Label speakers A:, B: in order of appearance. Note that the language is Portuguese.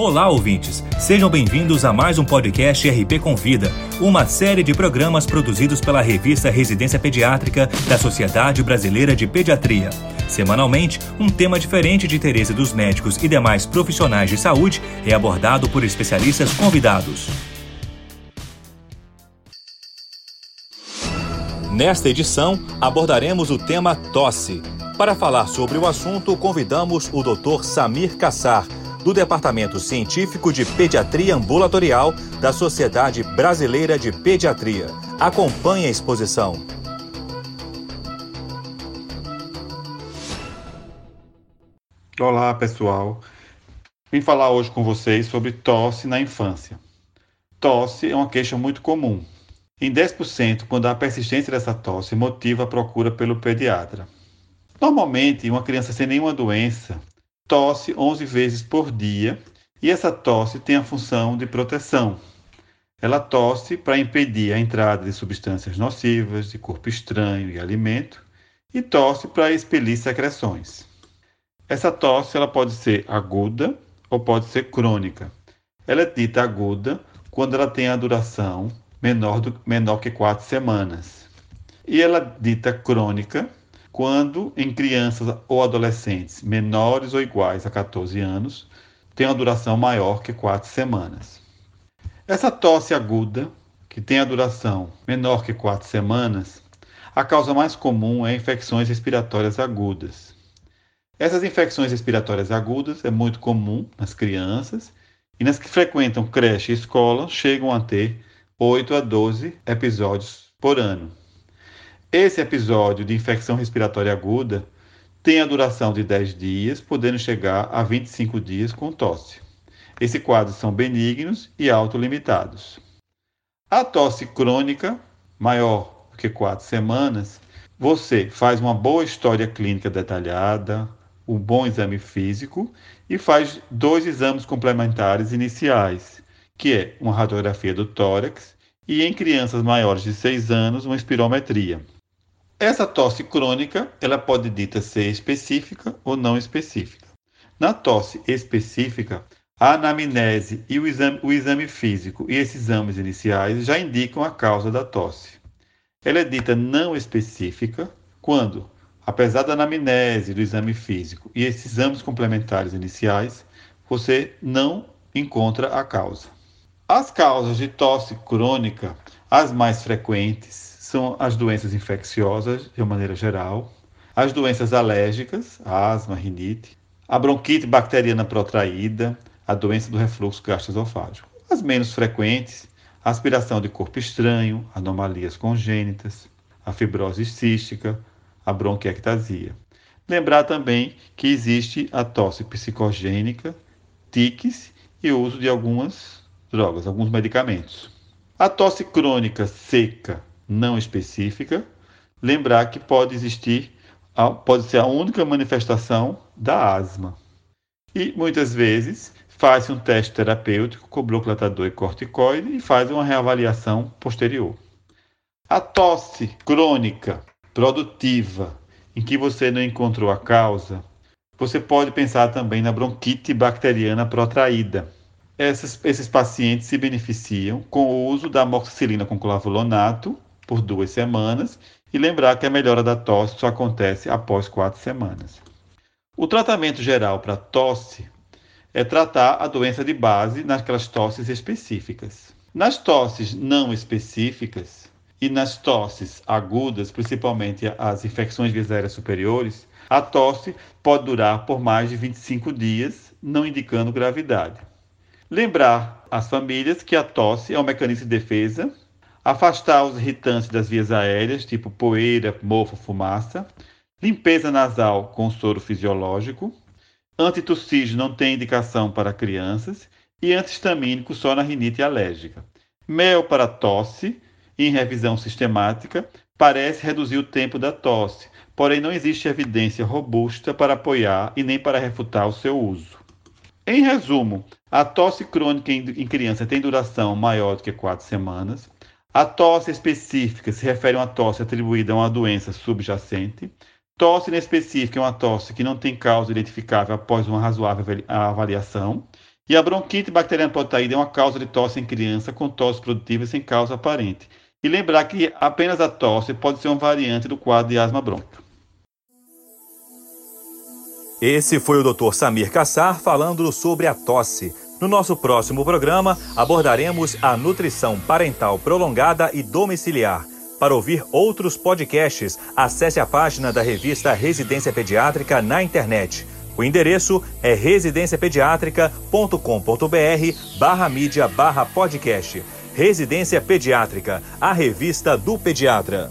A: Olá, ouvintes! Sejam bem-vindos a mais um podcast RP Convida, uma série de programas produzidos pela revista Residência Pediátrica da Sociedade Brasileira de Pediatria. Semanalmente, um tema diferente de interesse dos médicos e demais profissionais de saúde é abordado por especialistas convidados. Nesta edição, abordaremos o tema tosse. Para falar sobre o assunto, convidamos o Dr. Samir Kassar, do Departamento Científico de Pediatria Ambulatorial da Sociedade Brasileira de Pediatria. Acompanhe a exposição.
B: Olá, pessoal. Vim falar hoje com vocês sobre tosse na infância. Tosse é uma queixa muito comum. Em 10%, quando a persistência dessa tosse motiva a procura pelo pediatra. Normalmente, uma criança sem nenhuma doença tosse 11 vezes por dia e essa tosse tem a função de proteção. Ela tosse para impedir a entrada de substâncias nocivas, de corpo estranho e alimento, e tosse para expelir secreções. Essa tosse ela pode ser aguda ou pode ser crônica. Ela é dita aguda quando ela tem a duração menor, do, menor que quatro semanas. E ela é dita crônica quando em crianças ou adolescentes menores ou iguais a 14 anos tem uma duração maior que 4 semanas. Essa tosse aguda, que tem a duração menor que 4 semanas, a causa mais comum é infecções respiratórias agudas. Essas infecções respiratórias agudas é muito comum nas crianças e nas que frequentam creche e escola chegam a ter 8 a 12 episódios por ano. Esse episódio de infecção respiratória aguda tem a duração de 10 dias, podendo chegar a 25 dias com tosse. Esses quadros são benignos e autolimitados. A tosse crônica, maior do que 4 semanas, você faz uma boa história clínica detalhada, um bom exame físico e faz dois exames complementares iniciais, que é uma radiografia do tórax e, em crianças maiores de 6 anos, uma espirometria. Essa tosse crônica, ela pode dita ser específica ou não específica. Na tosse específica, a anamnese e o exame, o exame físico e esses exames iniciais já indicam a causa da tosse. Ela é dita não específica quando, apesar da anamnese, do exame físico e esses exames complementares iniciais, você não encontra a causa. As causas de tosse crônica, as mais frequentes, são as doenças infecciosas, de uma maneira geral, as doenças alérgicas, asma, rinite, a bronquite bacteriana protraída, a doença do refluxo gastroesofágico. As menos frequentes, a aspiração de corpo estranho, anomalias congênitas, a fibrose cística, a bronquiectasia. Lembrar também que existe a tosse psicogênica, tiques e o uso de algumas drogas, alguns medicamentos. A tosse crônica seca não específica, lembrar que pode existir, pode ser a única manifestação da asma. E muitas vezes faz um teste terapêutico com bloqueador e corticoide e faz uma reavaliação posterior. A tosse crônica produtiva, em que você não encontrou a causa, você pode pensar também na bronquite bacteriana protraída. Essas, esses pacientes se beneficiam com o uso da amoxicilina com clavulato por duas semanas e lembrar que a melhora da tosse só acontece após quatro semanas. O tratamento geral para tosse é tratar a doença de base naquelas tosses específicas. Nas tosses não específicas e nas tosses agudas, principalmente as infecções vias aéreas superiores, a tosse pode durar por mais de 25 dias, não indicando gravidade. Lembrar às famílias que a tosse é um mecanismo de defesa afastar os irritantes das vias aéreas, tipo poeira, mofo, fumaça, limpeza nasal com soro fisiológico, antitussígeno não tem indicação para crianças e antihistamínico só na rinite alérgica. Mel para tosse, em revisão sistemática, parece reduzir o tempo da tosse, porém não existe evidência robusta para apoiar e nem para refutar o seu uso. Em resumo, a tosse crônica em criança tem duração maior do que quatro semanas. A tosse específica se refere a uma tosse atribuída a uma doença subjacente. Tosse inespecífica é uma tosse que não tem causa identificável após uma razoável avaliação. E a bronquite bacteriana protaída é uma causa de tosse em criança com tosse produtiva sem causa aparente. E lembrar que apenas a tosse pode ser uma variante do quadro de asma brônquica.
A: Esse foi o Dr. Samir Kassar falando sobre a tosse. No nosso próximo programa, abordaremos a nutrição parental prolongada e domiciliar. Para ouvir outros podcasts, acesse a página da revista Residência Pediátrica na internet. O endereço é residenciapediatrica.com.br barra mídia barra podcast. Residência Pediátrica, a revista do pediatra.